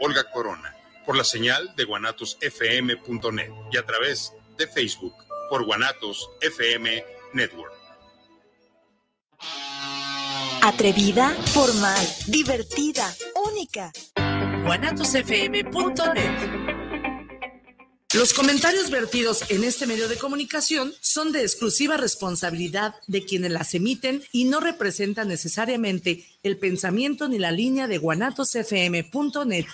Olga Corona, por la señal de guanatosfm.net y a través de Facebook por Guanatos FM Network. Atrevida, formal, divertida, única. guanatosfm.net los comentarios vertidos en este medio de comunicación son de exclusiva responsabilidad de quienes las emiten y no representan necesariamente el pensamiento ni la línea de guanatosfm.net.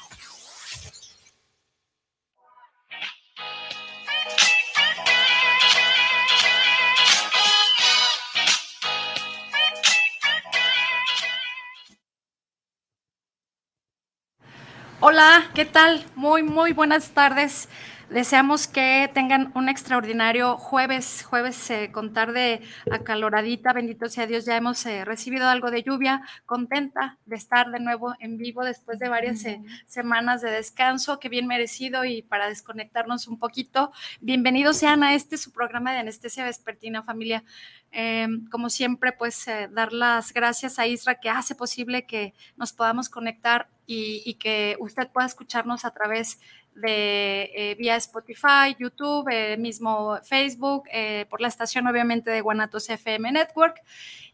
Hola, ¿qué tal? Muy, muy buenas tardes. Deseamos que tengan un extraordinario jueves, jueves eh, con tarde acaloradita, bendito sea Dios, ya hemos eh, recibido algo de lluvia, contenta de estar de nuevo en vivo después de varias eh, semanas de descanso, que bien merecido y para desconectarnos un poquito. Bienvenidos sean a este su programa de anestesia vespertina, familia. como siempre, pues dar las gracias a Isra que hace posible que nos podamos conectar y, y que usted pueda escucharnos a través de eh, vía Spotify, YouTube, eh, mismo Facebook, eh, por la estación obviamente de Guanatos FM Network.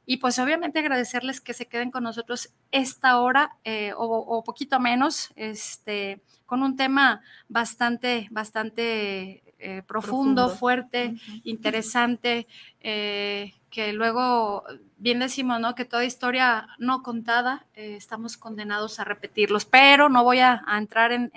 Y pues obviamente agradecerles que se queden con nosotros esta hora o, poquito menos, este, con un tema bastante, bastante profundo, fuerte, interesante, que luego bien decimos, ¿no? Que toda historia no contada, estamos condenados a repetirlos, pero no voy a, entrar en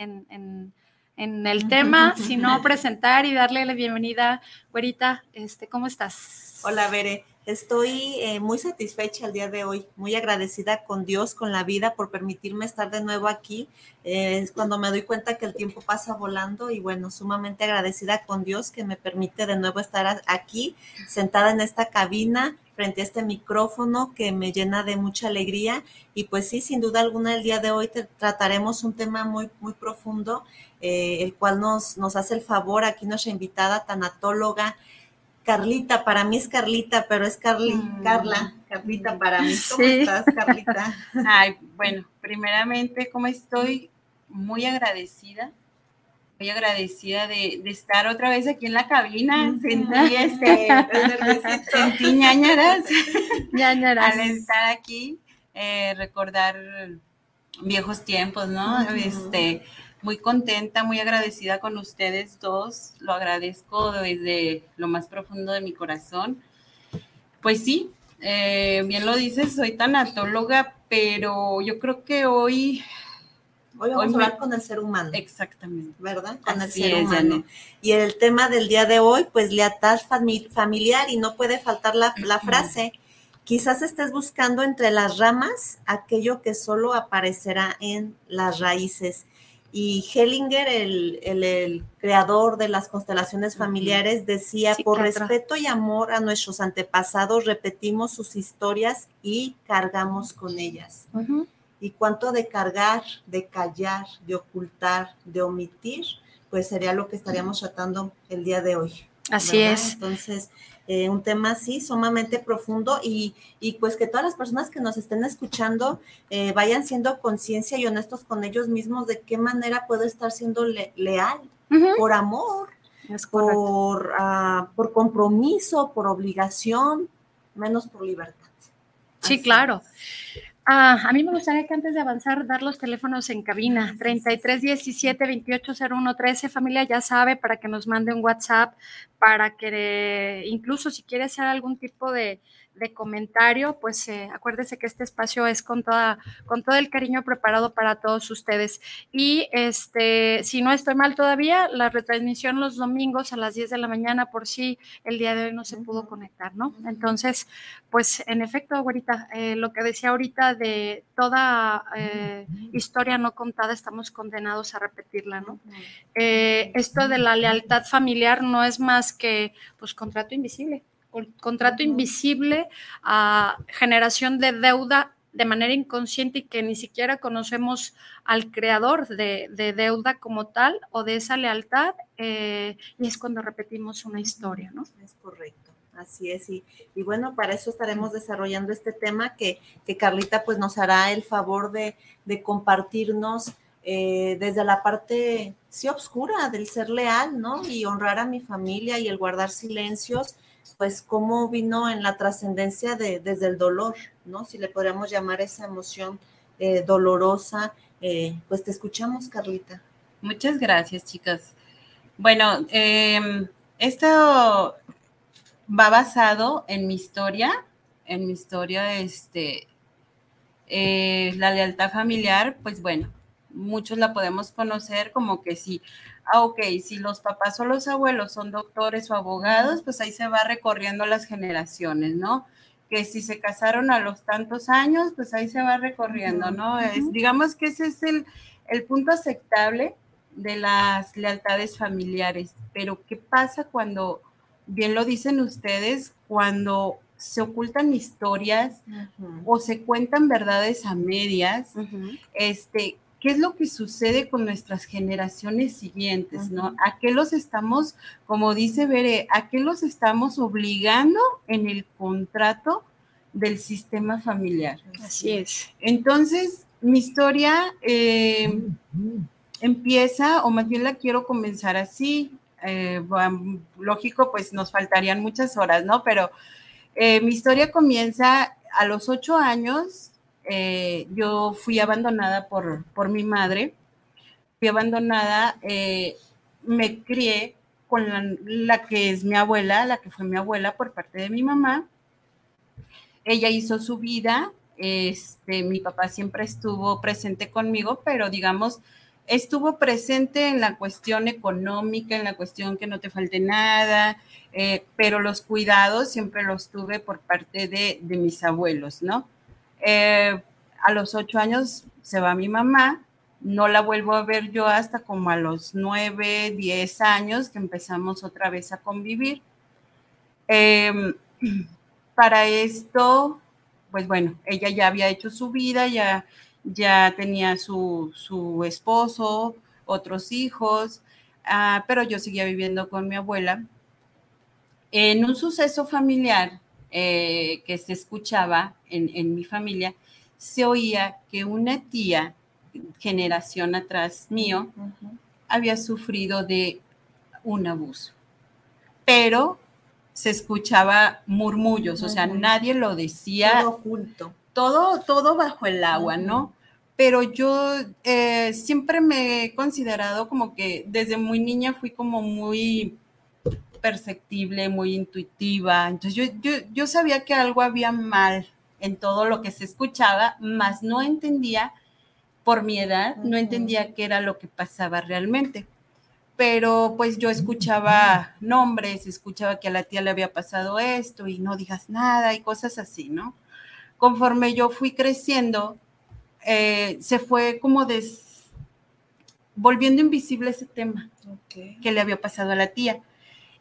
en el tema, sino presentar y darle la bienvenida. Güerita, este, ¿cómo estás? Hola, Bere. Estoy eh, muy satisfecha el día de hoy, muy agradecida con Dios, con la vida, por permitirme estar de nuevo aquí. Eh, es cuando me doy cuenta que el tiempo pasa volando y bueno, sumamente agradecida con Dios que me permite de nuevo estar aquí, sentada en esta cabina, frente a este micrófono que me llena de mucha alegría. Y pues sí, sin duda alguna, el día de hoy trataremos un tema muy, muy profundo eh, el cual nos, nos hace el favor aquí nuestra invitada tanatóloga. Carlita, para mí es Carlita, pero es mm. Carla, Carlita para mí. ¿Cómo estás, Carlita? Ay, bueno, primeramente, ¿cómo estoy? Muy agradecida, muy agradecida de, estar otra vez aquí en la cabina. Sentí este, sentí ñañaras, ñañaras. al estar aquí, eh, recordar viejos tiempos, ¿no? Este muy contenta, muy agradecida con ustedes dos. Lo agradezco desde lo más profundo de mi corazón. Pues sí, eh, bien lo dices, soy tanatóloga, pero yo creo que hoy... Hoy vamos a hablar con el ser humano. Exactamente. ¿Verdad? Con el ser humano. Y el tema del día de hoy, pues lealtad familiar y no puede faltar la, la frase. Quizás estés buscando entre las ramas aquello que solo aparecerá en las raíces. Y Hellinger, el, creador de las constelaciones familiares, decía, por respeto y amor a nuestros antepasados, repetimos sus historias y cargamos con ellas. Y cuánto de cargar, de callar, de ocultar, de omitir, pues sería lo que estaríamos tratando el día de hoy. Así es. Entonces, eh, un tema así sumamente profundo y, pues que todas las personas que nos estén escuchando eh, vayan siendo conciencia y honestos con ellos mismos de qué manera puedo estar siendo leal por amor, por, uh, por compromiso, por obligación, menos por libertad. Sí, claro. Ah, a mí me gustaría que antes de avanzar dar los teléfonos en cabina 33 17 28 01 13 familia ya sabe para que nos mande un WhatsApp para que incluso si quiere hacer algún tipo de, de comentario, pues eh, acuérdese que este espacio es con, toda, con todo el cariño preparado para todos ustedes. Y este, si no estoy mal todavía, la retransmisión los domingos a las 10 de la mañana, por si el día de hoy no se pudo conectar, ¿no? Entonces, pues en efecto, ahorita, eh, lo que decía ahorita de toda eh, historia no contada, estamos condenados a repetirla, ¿no? esto de la lealtad familiar no es más que, pues, contrato invisible contrato invisible a generación de deuda de manera inconsciente y que ni siquiera conocemos al creador de, deuda como tal o de esa lealtad, eh, y es cuando repetimos una historia, ¿no? Es correcto. Así es, y, y, bueno, para eso estaremos desarrollando este tema que, que, Carlita pues nos hará el favor de, de compartirnos eh, desde la parte, sí, oscura del ser leal, ¿no? Y honrar a mi familia y el guardar silencios, pues cómo vino en la trascendencia de, desde el dolor, ¿no? Si le podríamos llamar esa emoción eh, dolorosa, eh, pues te escuchamos, Carlita. Muchas gracias, chicas. Bueno, em, esto va basado en mi historia, en mi historia, este, eh, la lealtad familiar, pues bueno, muchos la podemos conocer como que si, ah, ok, si los papás o los abuelos son doctores o abogados, pues ahí se va recorriendo las generaciones, ¿no? Que si se casaron a los tantos años, pues ahí se va recorriendo, ¿no? es, digamos que ese es el, el punto aceptable de las lealtades familiares, pero ¿qué pasa cuando, bien lo dicen ustedes, cuando se ocultan historias o se cuentan verdades a medias, este, ¿qué es lo que sucede con nuestras generaciones siguientes, no? ¿A qué los estamos, como dice Bere, a qué los estamos obligando en el contrato del sistema familiar? Así es. Entonces, mi historia eh, empieza, o más bien la quiero comenzar así. Eh, lógico, pues nos faltarían muchas horas, ¿no? Pero eh, mi historia comienza a los ocho años. Eh, yo fui abandonada por, por, mi madre. Fui abandonada, eh, me crié con la, que es mi abuela, la que fue mi abuela por parte de mi mamá. Ella hizo su vida. Este, mi papá siempre estuvo presente conmigo, pero digamos, estuvo presente en la cuestión económica, en la cuestión que no te falte nada, eh, pero los cuidados siempre los tuve por parte de mis abuelos, ¿no? Eh, a los ocho años se va mi mamá, no la vuelvo a ver yo hasta como a los nueve, diez años que empezamos otra vez a convivir. Eh, para esto, pues bueno, ella ya había hecho su vida, ya ya tenía su, su esposo, otros hijos, uh, pero yo seguía viviendo con mi abuela. En un suceso familiar eh, que se escuchaba en, en, mi familia, se oía que una tía, generación atrás mío, uh -huh. había sufrido de un abuso, pero se escuchaba murmullos, uh -huh. o sea, nadie lo decía. Todo oculto todo, todo bajo el agua, ¿no? Pero yo eh, siempre me he considerado como que desde muy niña fui como muy perceptible, muy intuitiva. Entonces yo, yo, yo sabía que algo había mal en todo lo que se escuchaba, más no entendía, por mi edad, no entendía qué era lo que pasaba realmente. Pero pues yo escuchaba nombres, escuchaba que a la tía le había pasado esto y no digas nada y cosas así, ¿no? conforme yo fui creciendo, eh, se fue como des... volviendo invisible ese tema okay. que le había pasado a la tía.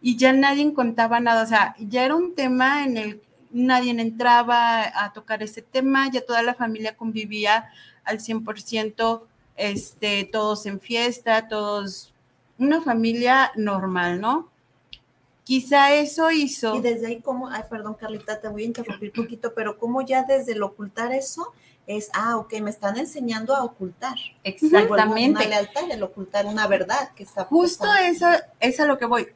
Y ya nadie contaba nada, o sea, ya era un tema en el nadie entraba a tocar ese tema, ya toda la familia convivía al 100%, este, todos en fiesta, todos, una familia normal, ¿no? Quizá eso hizo. Y desde ahí, como, ay, perdón, Carlita, te voy a interrumpir un poquito, pero como ya desde el ocultar eso es, ah, ok, me están enseñando a ocultar. Exactamente. Una lealtad, el ocultar una verdad que está. Justo eso es a lo que voy.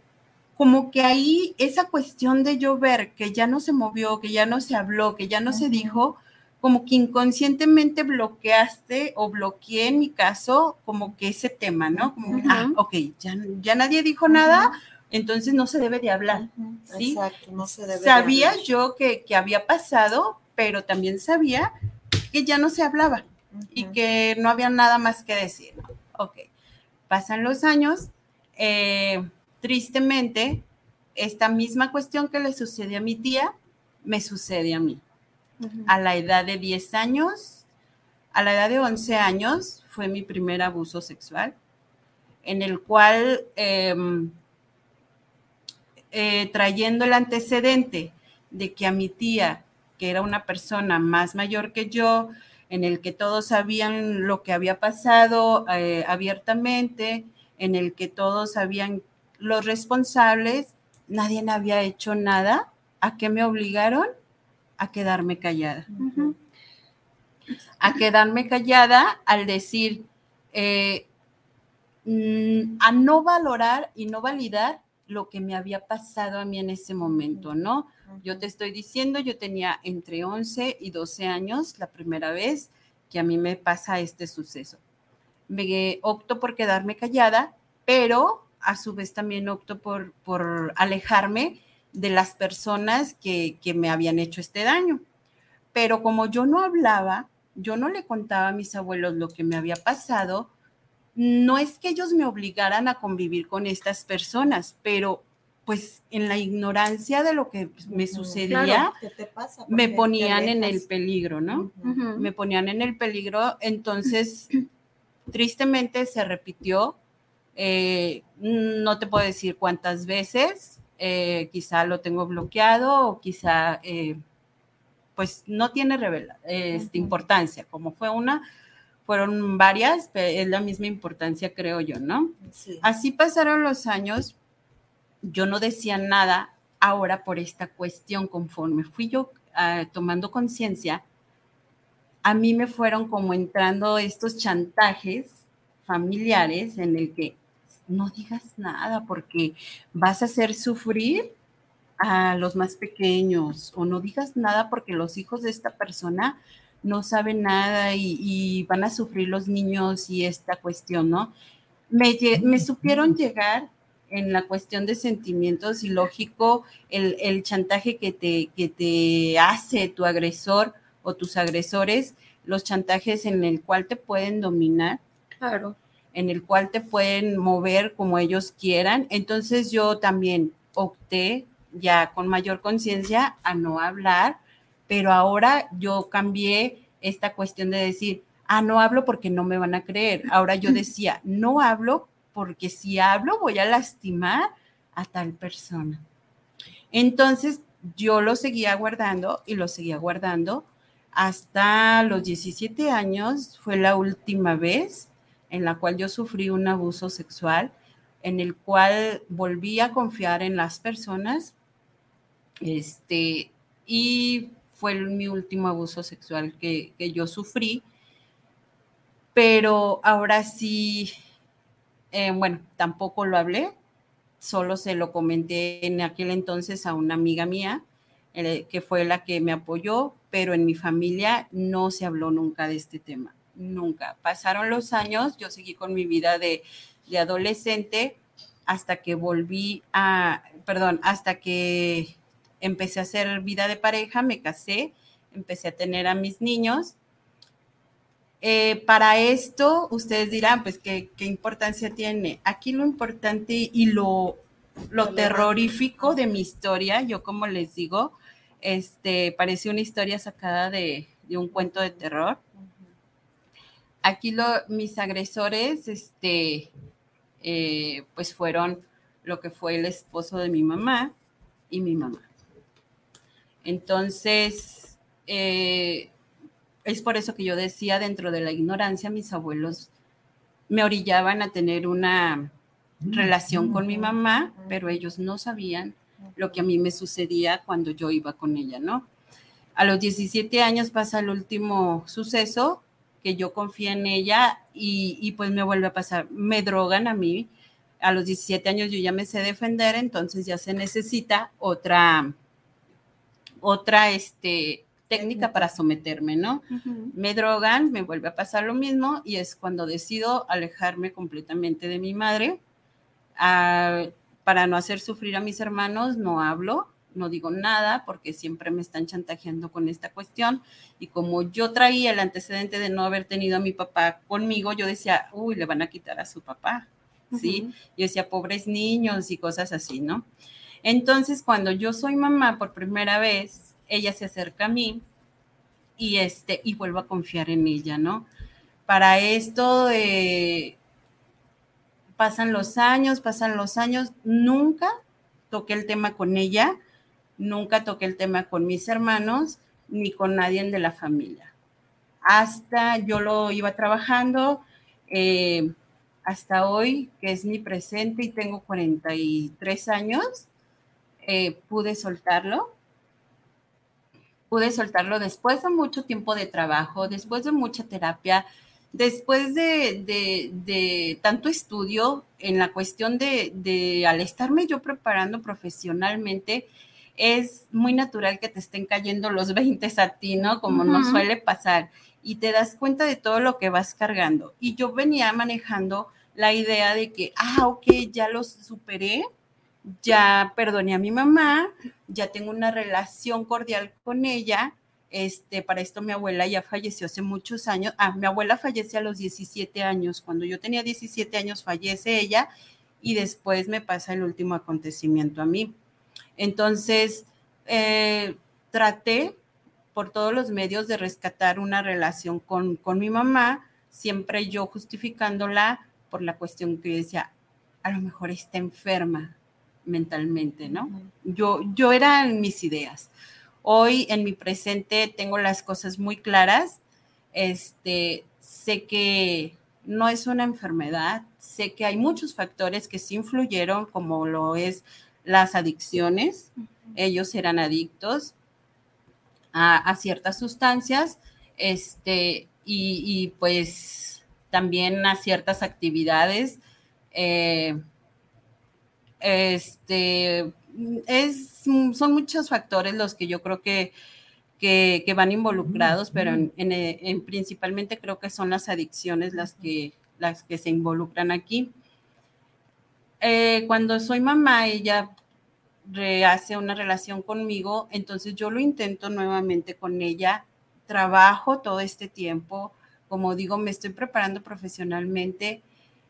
Como que ahí esa cuestión de yo ver que ya no se movió, que ya no se habló, que ya no uh -huh. se dijo, como que inconscientemente bloqueaste o bloqueé en mi caso como que ese tema, ¿no? Como, uh -huh. ah, ok, ya, ya nadie dijo uh -huh. nada, entonces no se debe de hablar. ¿sí? Exacto, no se debe Sabía de hablar. yo que, que, había pasado, pero también sabía que ya no se hablaba y que no había nada más que decir. Ok, pasan los años, eh, tristemente, esta misma cuestión que le sucede a mi tía, me sucede a mí. Uh -huh. A la edad de 10 años, a la edad de 11 años, fue mi primer abuso sexual, en el cual... Eh, eh, trayendo el antecedente de que a mi tía, que era una persona más mayor que yo, en el que todos sabían lo que había pasado eh, abiertamente, en el que todos sabían los responsables, nadie había hecho nada. ¿A qué me obligaron? A quedarme callada. Uh -huh. A quedarme callada al decir, eh, mm, a no valorar y no validar lo que me había pasado a mí en ese momento, ¿no? Yo te estoy diciendo, yo tenía entre 11 y 12 años la primera vez que a mí me pasa este suceso. Me opto por quedarme callada, pero a su vez también opto por, por alejarme de las personas que, que me habían hecho este daño. Pero como yo no hablaba, yo no le contaba a mis abuelos lo que me había pasado, no es que ellos me obligaran a convivir con estas personas, pero pues en la ignorancia de lo que me sucedía, me ponían en el peligro, ¿no? Me ponían en el peligro, entonces tristemente se repitió, eh, no te puedo decir cuántas veces, eh, quizá lo tengo bloqueado o quizá eh, pues no tiene revela, este, importancia, como fue una, fueron varias, es la misma importancia creo yo, ¿no? Así pasaron los años yo no decía nada ahora por esta cuestión, conforme fui yo ah, tomando conciencia, a mí me fueron como entrando estos chantajes familiares en el que no digas nada porque vas a hacer sufrir a los más pequeños o no digas nada porque los hijos de esta persona no saben nada y, van a sufrir los niños y esta cuestión, ¿no? Me, me supieron llegar en la cuestión de sentimientos y lógico el, chantaje que te, que te hace tu agresor o tus agresores, los chantajes en el cual te pueden dominar. Claro. En el cual te pueden mover como ellos quieran. Entonces yo también opté ya con mayor conciencia a no hablar, pero ahora yo cambié esta cuestión de decir, ah, no hablo porque no me van a creer. Ahora yo decía, no hablo porque si hablo voy a lastimar a tal persona. Entonces yo lo seguía guardando y lo seguía guardando hasta los 17 años. Fue la última vez en la cual yo sufrí un abuso sexual, en el cual volví a confiar en las personas. Este, y fue mi último abuso sexual que, que yo sufrí. Pero ahora sí eh, bueno, tampoco lo hablé, solo se lo comenté en aquel entonces a una amiga mía, eh, que fue la que me apoyó, pero en mi familia no se habló nunca de este tema, nunca. Pasaron los años, yo seguí con mi vida de, de adolescente hasta que volví a, perdón, hasta que empecé a hacer vida de pareja, me casé, empecé a tener a mis niños eh, para esto, ustedes dirán, pues, ¿qué, importancia tiene? Aquí lo importante y lo, lo terrorífico de mi historia, yo como les digo, este, parece una historia sacada de, un cuento de terror. Aquí lo, mis agresores, este, eh, pues fueron lo que fue el esposo de mi mamá y mi mamá. Entonces, eh, es por eso que yo decía, dentro de la ignorancia, mis abuelos me orillaban a tener una relación con mi mamá, pero ellos no sabían lo que a mí me sucedía cuando yo iba con ella, ¿no? A los 17 años pasa el último suceso, que yo confié en ella y, y, pues me vuelve a pasar, me drogan a mí. A los 17 años yo ya me sé defender, entonces ya se necesita otra, otra, este, técnica para someterme, ¿no? Me drogan, me vuelve a pasar lo mismo y es cuando decido alejarme completamente de mi madre. Ah, para no hacer sufrir a mis hermanos, no hablo, no digo nada porque siempre me están chantajeando con esta cuestión. Y como yo traía el antecedente de no haber tenido a mi papá conmigo, yo decía, uy, le van a quitar a su papá, ¿sí? Yo decía, pobres niños y cosas así, ¿no? Entonces, cuando yo soy mamá por primera vez, ella se acerca a mí y, este, y vuelvo a confiar en ella, ¿no? Para esto eh, pasan los años, pasan los años, nunca toqué el tema con ella, nunca toqué el tema con mis hermanos ni con nadie de la familia. Hasta yo lo iba trabajando, eh, hasta hoy, que es mi presente y tengo 43 años, eh, pude soltarlo pude soltarlo después de mucho tiempo de trabajo, después de mucha terapia. después de, tanto estudio en la cuestión de, al estarme yo preparando profesionalmente, es muy natural que te estén cayendo los 20 a ti, ¿no? Como nos suele pasar. Y te das cuenta de todo lo que vas cargando. Y yo venía manejando la idea de que, ah, ok, ya los superé, ya perdoné a mi mamá, ya tengo una relación cordial con ella, este, para esto mi abuela ya falleció hace muchos años. Ah, mi abuela fallece a los 17 años. Cuando yo tenía 17 años fallece ella y después me pasa el último acontecimiento a mí. Entonces, eh, traté por todos los medios de rescatar una relación con, con mi mamá, siempre yo justificándola por la cuestión que decía, a lo mejor está enferma mentalmente, ¿no? Yo, yo era en mis ideas. Hoy en mi presente tengo las cosas muy claras. Este, sé que no es una enfermedad, sé que hay muchos factores que sí influyeron, como lo es las adicciones. Ellos eran adictos a, ciertas sustancias, este, y, pues también a ciertas actividades. Eh, este, es, son muchos factores los que yo creo que, que, van involucrados, pero en, principalmente creo que son las adicciones las que, las que se involucran aquí. Eh, cuando soy mamá, ella rehace una relación conmigo, entonces yo lo intento nuevamente con ella, trabajo todo este tiempo, como digo, me estoy preparando profesionalmente,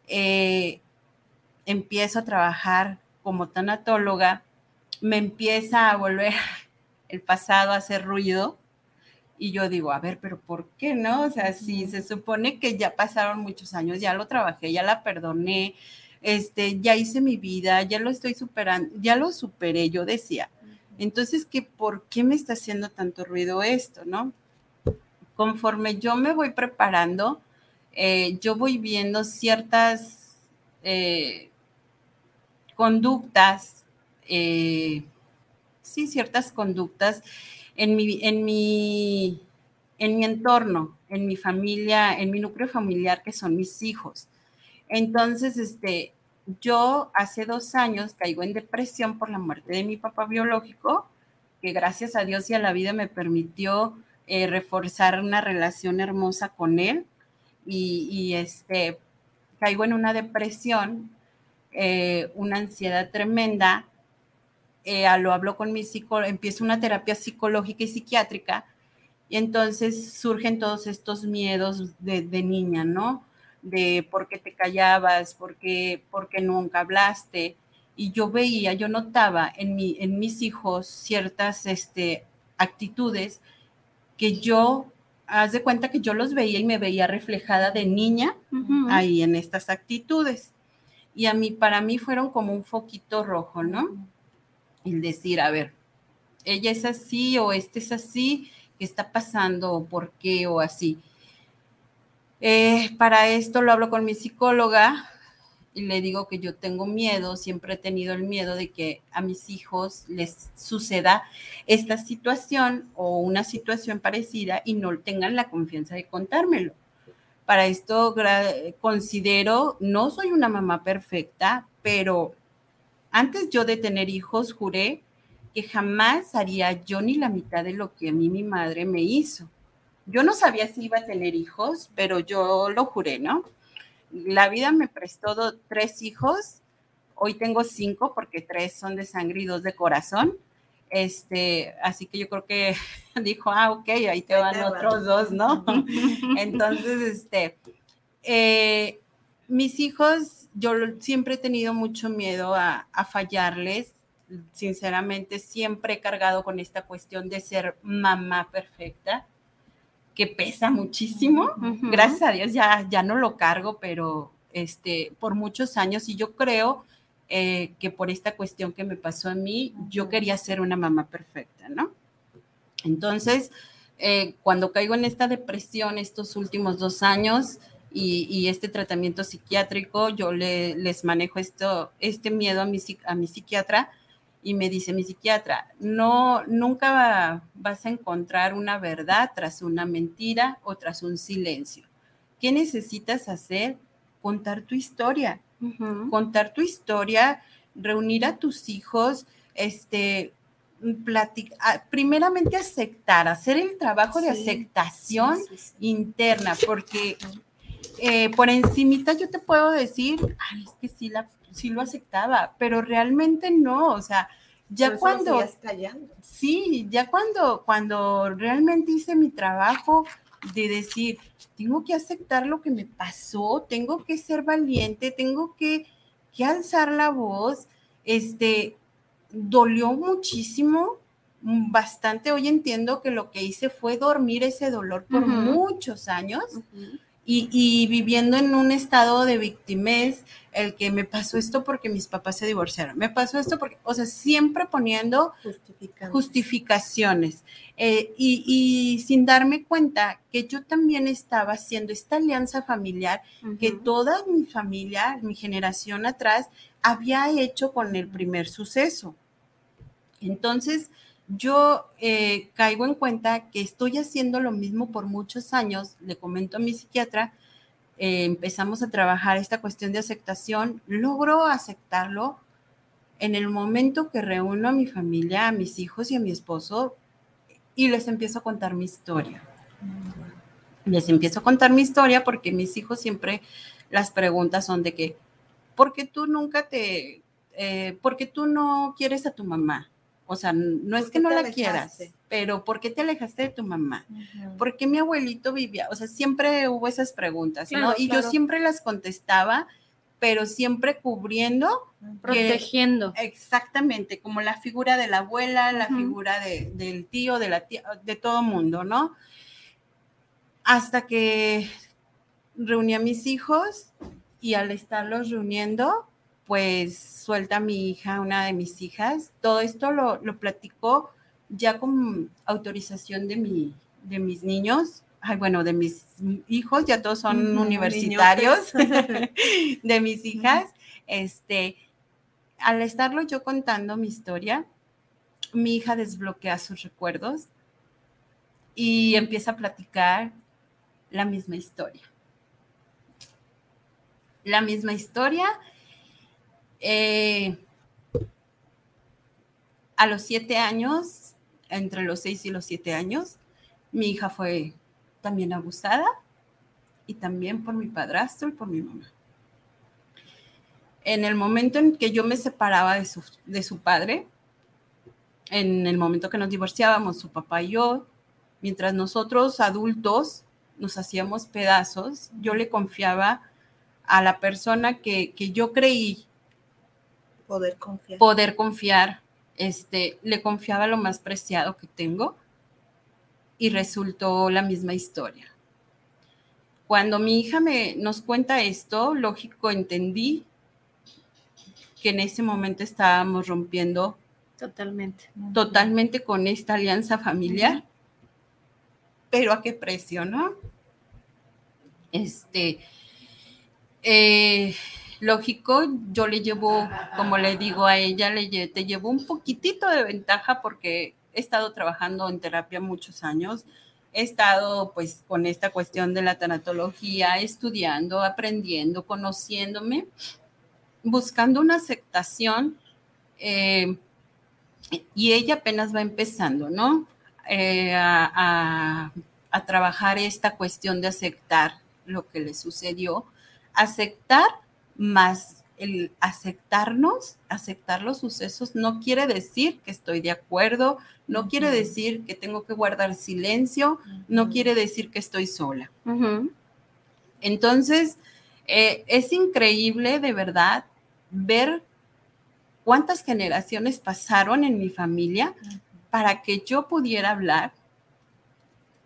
eh, empiezo a trabajar como tanatóloga, me empieza a volver el pasado a hacer ruido. Y yo digo, a ver, pero ¿por qué no? O sea, si se supone que ya pasaron muchos años, ya lo trabajé, ya la perdoné, este, ya hice mi vida, ya lo estoy superando, ya lo superé, yo decía. Entonces, ¿qué, ¿por qué me está haciendo tanto ruido esto, no? Conforme yo me voy preparando, eh, yo voy viendo ciertas eh, conductas, eh, sí, ciertas conductas en mi, en, mi, en mi entorno, en mi familia, en mi núcleo familiar, que son mis hijos. Entonces, este, yo hace dos años caigo en depresión por la muerte de mi papá biológico, que gracias a Dios y a la vida me permitió eh, reforzar una relación hermosa con él. Y, este, caigo en una depresión eh, una ansiedad tremenda, eh, lo hablo con mi psicólogo, empiezo una terapia psicológica y psiquiátrica, y entonces surgen todos estos miedos de, niña, ¿no? De por qué te callabas, por qué, nunca hablaste. Y yo veía, yo notaba en, mi, en mis hijos ciertas este, actitudes que yo, haz de cuenta que yo los veía y me veía reflejada de niña ahí en estas actitudes y a mí, para mí fueron como un foquito rojo, ¿no? El decir, a ver, ella es así o este es así, ¿qué está pasando o por qué o así? Eh, para esto lo hablo con mi psicóloga y le digo que yo tengo miedo, siempre he tenido el miedo de que a mis hijos les suceda esta situación o una situación parecida y no tengan la confianza de contármelo. Para esto considero, no soy una mamá perfecta, pero antes yo de tener hijos juré que jamás haría yo ni la mitad de lo que a mí mi madre me hizo. Yo no sabía si iba a tener hijos, pero yo lo juré, ¿no? La vida me prestó tres hijos, hoy tengo cinco porque tres son de sangre y dos de corazón. Este, así que yo creo que dijo, ah, ok, ahí te van otros dos, ¿no? Entonces, este, eh, mis hijos, yo siempre he tenido mucho miedo a, fallarles. Sinceramente, siempre he cargado con esta cuestión de ser mamá perfecta, que pesa muchísimo. Gracias a Dios ya, ya no lo cargo, pero este, por muchos años, y yo creo eh, que por esta cuestión que me pasó a mí, yo quería ser una mamá perfecta, ¿no? Entonces, eh, cuando caigo en esta depresión estos últimos dos años y, este tratamiento psiquiátrico, yo les manejo esto, este miedo a mi, a mi psiquiatra y me dice mi psiquiatra, no, nunca vas a encontrar una verdad tras una mentira o tras un silencio. ¿qué necesitas hacer? Contar tu historia. Contar tu historia, reunir a tus hijos, este, platicar, primeramente aceptar, hacer el trabajo de aceptación interna, porque eh, por encimita yo te puedo decir, Ay, es que sí, la, sí lo aceptaba, pero realmente no, o sea, ya cuando... Sí, ya cuando, cuando realmente hice mi trabajo de decir, tengo que aceptar lo que me pasó, tengo que ser valiente, tengo que, que alzar la voz, este, dolió muchísimo, bastante. Hoy entiendo que lo que hice fue dormir ese dolor por muchos años y, viviendo en un estado de victimez, el que me pasó esto porque mis papás se divorciaron, me pasó esto porque, o sea, siempre poniendo justificaciones. Eh, y, sin darme cuenta que yo también estaba haciendo esta alianza familiar que toda mi familia, mi generación atrás, había hecho con el primer suceso. Entonces, yo eh, caigo en cuenta que estoy haciendo lo mismo por muchos años, le comento a mi psiquiatra, eh, empezamos a trabajar esta cuestión de aceptación, logro aceptarlo en el momento que reúno a mi familia, a mis hijos y a mi esposo y les empiezo a contar mi historia. Les empiezo a contar mi historia porque mis hijos siempre las preguntas son de que, ¿por qué tú nunca te, eh, por qué tú no quieres a tu mamá? O sea, no es que no la quieras, pero ¿por qué te alejaste de tu mamá? ¿Por qué mi abuelito vivía? O sea, siempre hubo esas preguntas, ¿no? Y yo siempre las contestaba, pero siempre cubriendo. Protegiendo. exactamente, como la figura de la abuela, la figura del tío, de la tía, de todo mundo, ¿no? Hasta que reuní a mis hijos y al estarlos reuniendo, pues suelta a mi hija, una de mis hijas. Todo esto lo, lo platicó ya con autorización de, mi, de mis niños, ay, bueno, de mis hijos, ya todos son universitarios, de mis hijas. Este, al estarlo yo contando mi historia, mi hija desbloquea sus recuerdos y empieza a platicar la misma historia. La misma historia eh, a los siete años, entre los seis y los siete años, mi hija fue también abusada y también por mi padrastro y por mi mamá. En el momento en que yo me separaba de su, de su padre, en el momento que nos divorciábamos, su papá y yo, mientras nosotros adultos nos hacíamos pedazos, yo le confiaba a la persona que, que yo creí Poder confiar. Poder confiar. Este, le confiaba lo más preciado que tengo y resultó la misma historia. Cuando mi hija me, nos cuenta esto, lógico, entendí que en ese momento estábamos rompiendo totalmente, totalmente con esta alianza familiar, pero a qué precio, ¿no? Este, eh, lógico, yo le llevo, como le digo a ella, le, te llevo un poquitito de ventaja porque he estado trabajando en terapia muchos años. He estado pues con esta cuestión de la tanatología, estudiando, aprendiendo, conociéndome, buscando una aceptación. Eh, y ella apenas va empezando, ¿no? Eh, a, a trabajar esta cuestión de aceptar lo que le sucedió, aceptar más el aceptarnos, aceptar los sucesos, no quiere decir que estoy de acuerdo, no quiere decir que tengo que guardar silencio, no quiere decir que estoy sola. Entonces, eh, es increíble de verdad ver cuántas generaciones pasaron en mi familia para que yo pudiera hablar,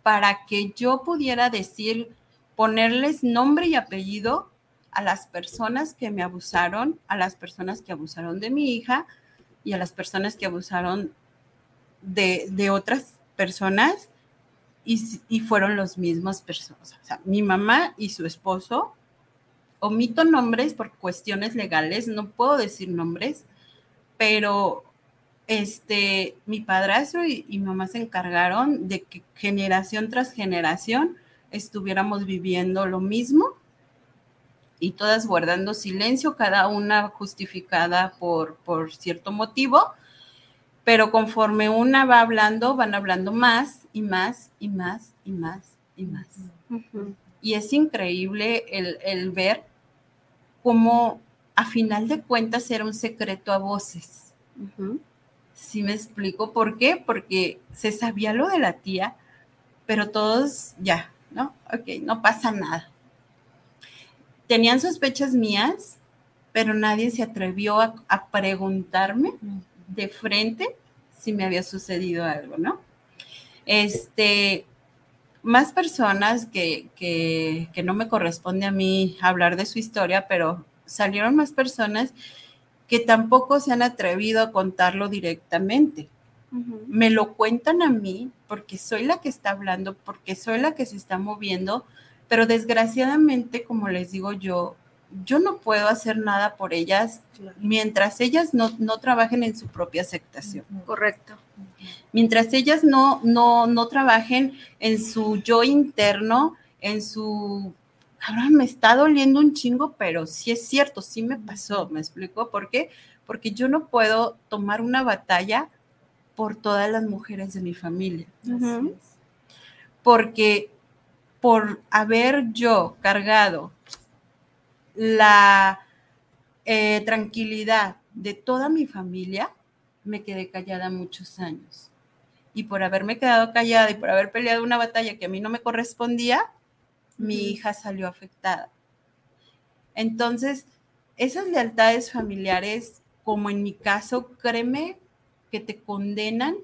para que yo pudiera decir, ponerles nombre y apellido a las personas que me abusaron, a las personas que abusaron de mi hija y a las personas que abusaron de, otras personas y, fueron los mismos personas. O sea, mi mamá y su esposo, omito nombres por cuestiones legales, no puedo decir nombres, pero este, mi padrastro y, y, mamá se encargaron de que generación tras generación estuviéramos viviendo lo mismo y todas guardando silencio, cada una justificada por, por cierto motivo, pero conforme una va hablando, van hablando más y más y más y más y más. Y es increíble el, el ver cómo a final de cuentas era un secreto a voces. ¿Sí me explico por qué? Porque se sabía lo de la tía, pero todos ya, ¿no? Ok, no pasa nada. Tenían sospechas mías, pero nadie se atrevió a, preguntarme de frente si me había sucedido algo, ¿no? Este, más personas que, que, que no me corresponde a mí hablar de su historia, pero salieron más personas que tampoco se han atrevido a contarlo directamente. Me lo cuentan a mí porque soy la que está hablando, porque soy la que se está moviendo, pero desgraciadamente, como les digo yo, yo no puedo hacer nada por ellas mientras ellas no, trabajen en su propia aceptación. Correcto. Mientras ellas no, no, no trabajen en su yo interno, en su ahora me está doliendo un chingo, pero sí es cierto, sí me pasó, ¿me explico? ¿Por qué? Porque yo no puedo tomar una batalla por todas las mujeres de mi familia. Porque por haber yo cargado la eh, tranquilidad de toda mi familia, me quedé callada muchos años. Y por haberme quedado callada y por haber peleado una batalla que a mí no me correspondía, mi hija salió afectada. Entonces, esas lealtades familiares, como en mi caso, créeme que te condenan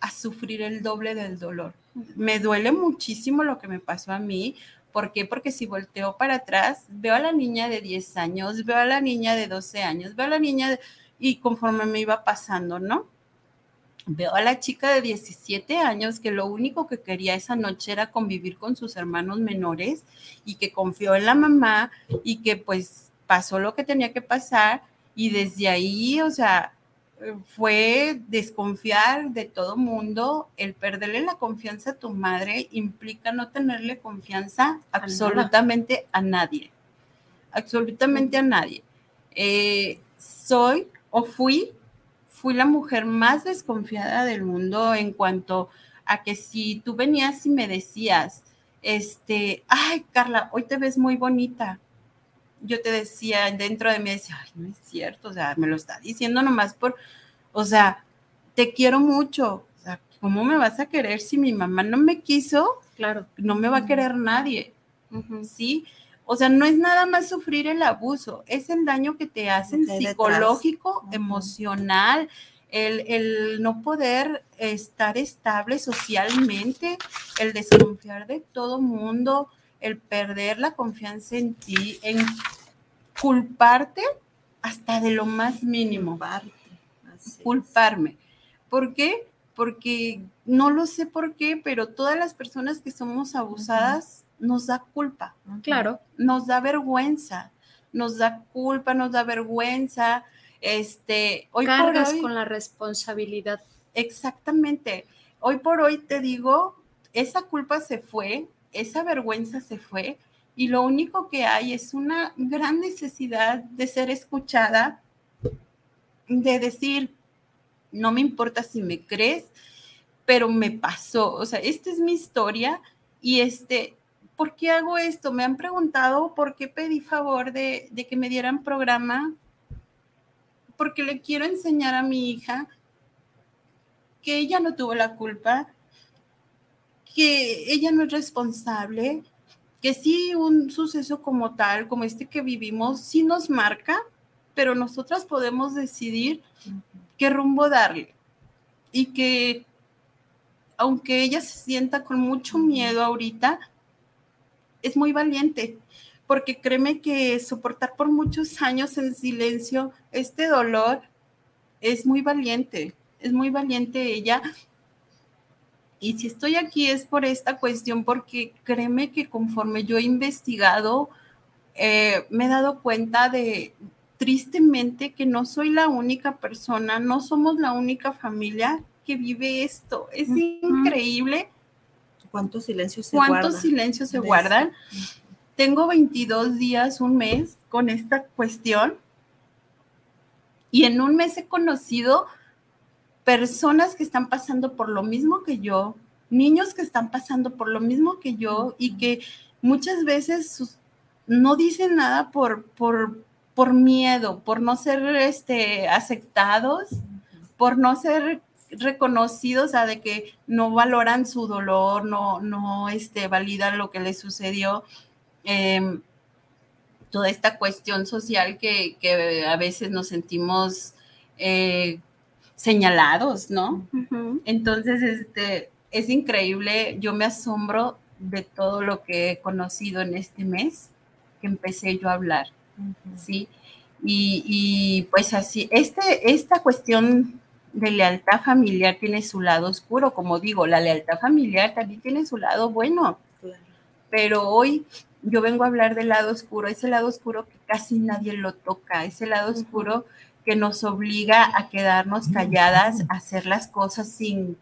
a sufrir el doble del dolor. Me duele muchísimo lo que me pasó a mí. ¿Por qué? Porque si volteo para atrás, veo a la niña de 10 años, veo a la niña de 12 años, veo a la niña y conforme me iba pasando, ¿no? Veo a la chica de 17 años que lo único que quería esa noche era convivir con sus hermanos menores y que confió en la mamá y que pues pasó lo que tenía que pasar y desde ahí, o sea, fue desconfiar de todo mundo, el perderle la confianza a tu madre implica no tenerle confianza absolutamente a nadie, absolutamente a nadie. Eh, soy o fui fui la mujer más desconfiada del mundo en cuanto a que si tú venías y me decías, este, ay, Carla, hoy te ves muy bonita. Yo te decía, dentro de mí decía, ay, no es cierto, o sea, me lo está diciendo nomás por, o sea, te quiero mucho. O sea, ¿cómo me vas a querer si mi mamá no me quiso? Claro. No me va a querer nadie. ¿Sí? O sea, no es nada más sufrir el abuso, es el daño que te hacen psicológico, emocional, el, no poder estar estable socialmente, el desconfiar de todo mundo, el perder la confianza en ti, en culparte hasta de lo más mínimo. Culparme. ¿Por qué? Porque no lo sé por qué, pero todas las personas que somos abusadas nos da culpa. Claro. Nos da vergüenza, nos da culpa, nos da vergüenza. Este, hoy Cargas por hoy, con la responsabilidad. Exactamente. Hoy por hoy te digo, esa culpa se fue, esa vergüenza se fue y lo único que hay es una gran necesidad de ser escuchada, de decir, no me importa si me crees, pero me pasó, o sea, esta es mi historia y este, ¿por qué hago esto? Me han preguntado por qué pedí favor de, que me dieran programa, porque le quiero enseñar a mi hija que ella no tuvo la culpa, que ella no es responsable, que sí un suceso como tal, como este que vivimos, sí nos marca, pero nosotras podemos decidir qué rumbo darle. Y que aunque ella se sienta con mucho miedo ahorita, es muy valiente, porque créeme que soportar por muchos años en silencio este dolor es muy valiente, es muy valiente ella. Y si estoy aquí es por esta cuestión, porque créeme que conforme yo he investigado, eh, me he dado cuenta de, tristemente, que no soy la única persona, no somos la única familia que vive esto. Es increíble ¿Cuántos silencios se ¿Cuántos guardan? silencios se guardan? Tengo 22 días, un mes con esta cuestión y en un mes he conocido personas que están pasando por lo mismo que yo, niños que están pasando por lo mismo que yo y que muchas veces sus- no dicen nada por, por, por miedo, por no ser este, aceptados, por no ser reconocidos, o sea, de que no valoran su dolor, no, no este, validan lo que les sucedió. Em, toda esta cuestión social que, que a veces nos sentimos eh, señalados, ¿no? Entonces, este, es increíble, yo me asombro de todo lo que he conocido en este mes que empecé yo a hablar, ¿sí? Y, y, pues así, este, esta cuestión de lealtad familiar tiene su lado oscuro, como digo, la lealtad familiar también tiene su lado bueno, Claro. pero hoy yo vengo a hablar del lado oscuro, ese lado oscuro que casi nadie lo toca, ese lado oscuro que nos obliga a quedarnos calladas, a hacer las cosas sin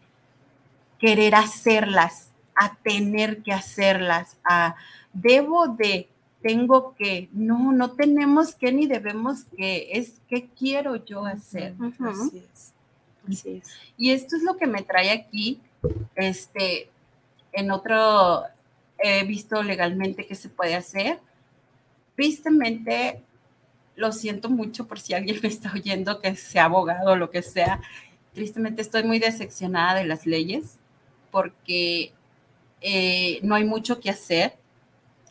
querer hacerlas, a tener que hacerlas, a debo de, tengo que, no, no tenemos que ni debemos que, es que quiero yo hacer. Así es. Así es. Y esto es lo que me trae aquí, este, en otro, he visto legalmente que se puede hacer. Tristemente, lo siento mucho por si alguien me está oyendo que sea abogado o lo que sea. Tristemente estoy muy decepcionada de las leyes porque eh, no hay mucho que hacer.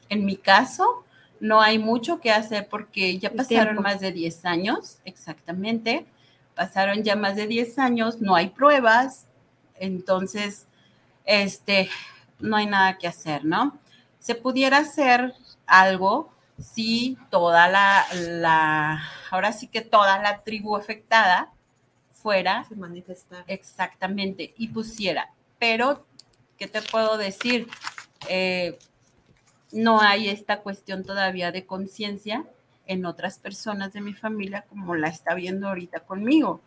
En mi caso, no hay mucho que hacer porque ya pasaron más de 10 años, exactamente. Pasaron ya más de 10 años, no hay pruebas, entonces, este, no hay nada que hacer, ¿no? Se pudiera hacer algo si toda la, la, ahora sí que toda la tribu afectada fuera Se manifestar. exactamente y pusiera, pero, ¿qué te puedo decir? Eh, no hay esta cuestión todavía de conciencia en otras personas de mi familia como la está viendo ahorita conmigo.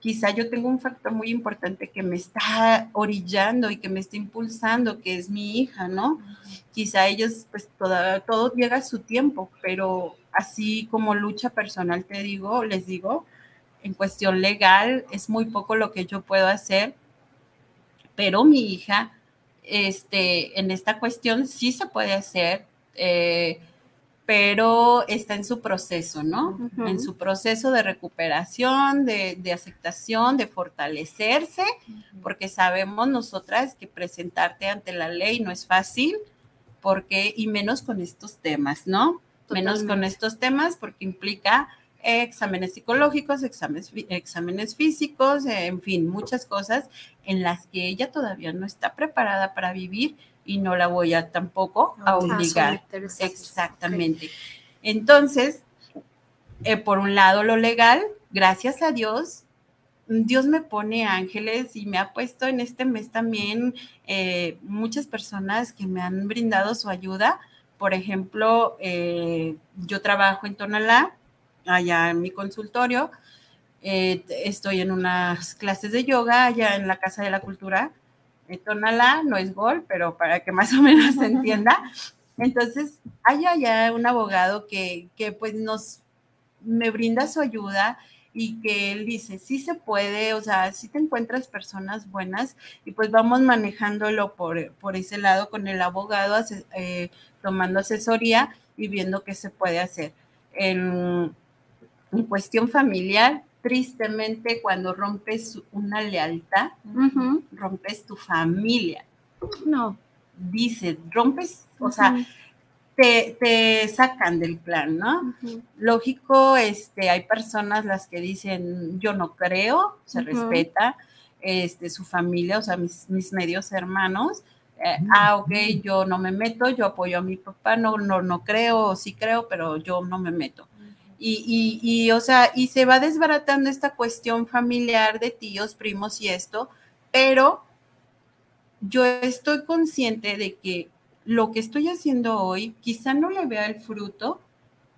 Quizá yo tengo un factor muy importante que me está orillando y que me está impulsando, que es mi hija, ¿no? Quizá ellos, pues toda- todo llega a su tiempo, pero así como lucha personal, te digo, les digo, en cuestión legal es muy poco lo que yo puedo hacer, pero mi hija, este, en esta cuestión sí se puede hacer, eh, pero está en su proceso, ¿no? Ujú. En su proceso de recuperación, de, de aceptación, de fortalecerse, porque sabemos nosotras que presentarte ante la ley no es fácil, porque, y menos con estos temas, ¿no? Menos con Totalmente. estos temas, porque implica eh, exámenes psicológicos, exámenes, exámenes físicos, eh, en fin, muchas cosas en las que ella todavía no está preparada para vivir y no la voy a tampoco a Ah, obligar. Exactamente. Entonces, eh, por un lado lo legal, gracias a Dios, Dios me pone ángeles y me ha puesto en este mes también eh, muchas personas que me han brindado su ayuda. Por ejemplo, eh, yo trabajo en Tonalá, allá en mi consultorio. eh, estoy en unas clases de yoga allá en la Casa de la Cultura. Tonalá no es gol, pero para que más o menos se entienda. Entonces, hay allá un abogado que, que pues nos, me brinda su ayuda y que él dice, sí se puede, o sea, sí te encuentras personas buenas y pues vamos manejándolo por, por ese lado con el abogado, eh, tomando asesoría y viendo qué se puede hacer. En cuestión familiar, tristemente cuando rompes una lealtad, rompes tu familia. No. Dice, rompes, o sea, te, te sacan del plan, ¿no? Lógico, este, hay personas las que dicen, yo no creo, se respeta, este, su familia, o sea, mis, mis medios hermanos, eh, ah, ok, yo no me meto, yo apoyo a mi papá, no, no, no creo, sí creo, pero yo no me meto. Y, y, y, o sea, y se va desbaratando esta cuestión familiar de tíos, primos y esto, pero yo estoy consciente de que lo que estoy haciendo hoy quizá no le vea el fruto,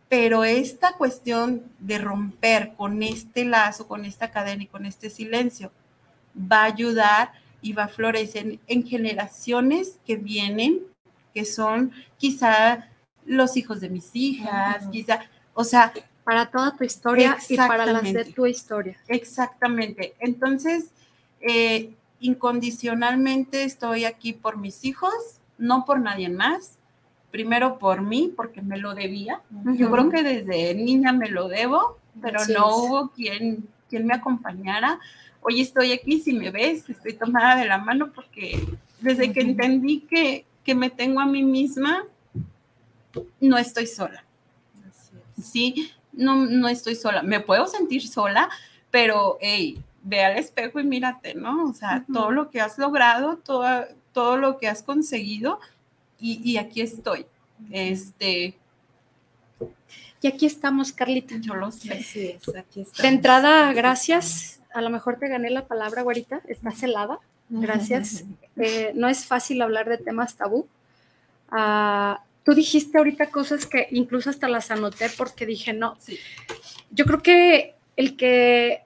pero esta cuestión de romper con este lazo, con esta cadena y con este silencio, va a ayudar y va a florecer en generaciones que vienen, que son quizá los hijos de mis hijas, quizá, o sea... Para toda tu historia y para las de tu historia. Exactamente. Entonces, eh, incondicionalmente estoy aquí por mis hijos, no por nadie más. Primero por mí, porque me lo debía. Yo creo que desde niña me lo debo, pero no hubo quien, quien me acompañara. Hoy estoy aquí, si me ves, estoy tomada de la mano porque desde que entendí que, que me tengo a mí misma, no estoy sola. Sí, no, no estoy sola. Me puedo sentir sola, pero hey, ve al espejo y mírate, ¿no? O sea, todo lo que has logrado, todo, todo lo que has conseguido, y, aquí estoy. Este. Y aquí estamos, Carlita. Yo lo sé. aquí De entrada, gracias. A lo mejor te gané la palabra, güerita. Estás helada. Gracias. Eh, no es fácil hablar de temas tabú. Ah, Tú dijiste ahorita cosas que incluso hasta las anoté porque dije, no, yo creo que el que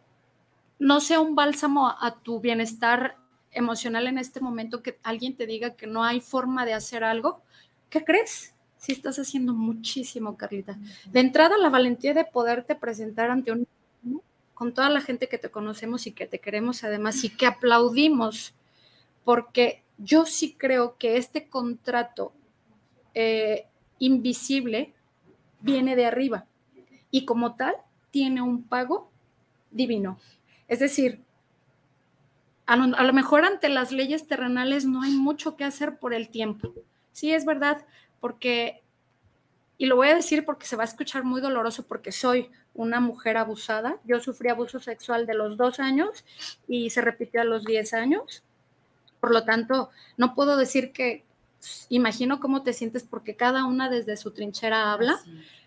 no sea un bálsamo a, tu bienestar emocional en este momento, que alguien te diga que no hay forma de hacer algo, ¿qué crees? Sí estás haciendo muchísimo, Carlita. De entrada, la valentía de poderte presentar ante un con toda la gente que te conocemos y que te queremos además y que aplaudimos, porque yo sí creo que este contrato eh, invisible viene de arriba y como tal tiene un pago divino. Es decir, a lo, mejor ante las leyes terrenales no hay mucho que hacer por el tiempo. Sí, es verdad, porque, y lo voy a decir porque se va a escuchar muy doloroso porque soy una mujer abusada. Yo sufrí abuso sexual de los dos años y se repitió a los diez años. Por lo tanto, no puedo decir que, imagino cómo te sientes porque cada una desde su trinchera habla,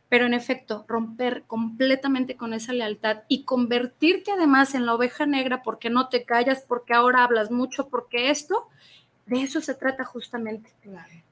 pero en efecto, romper completamente con esa lealtad y convertirte además en la oveja negra porque no te callas, porque ahora hablas mucho, porque esto, de eso se trata justamente.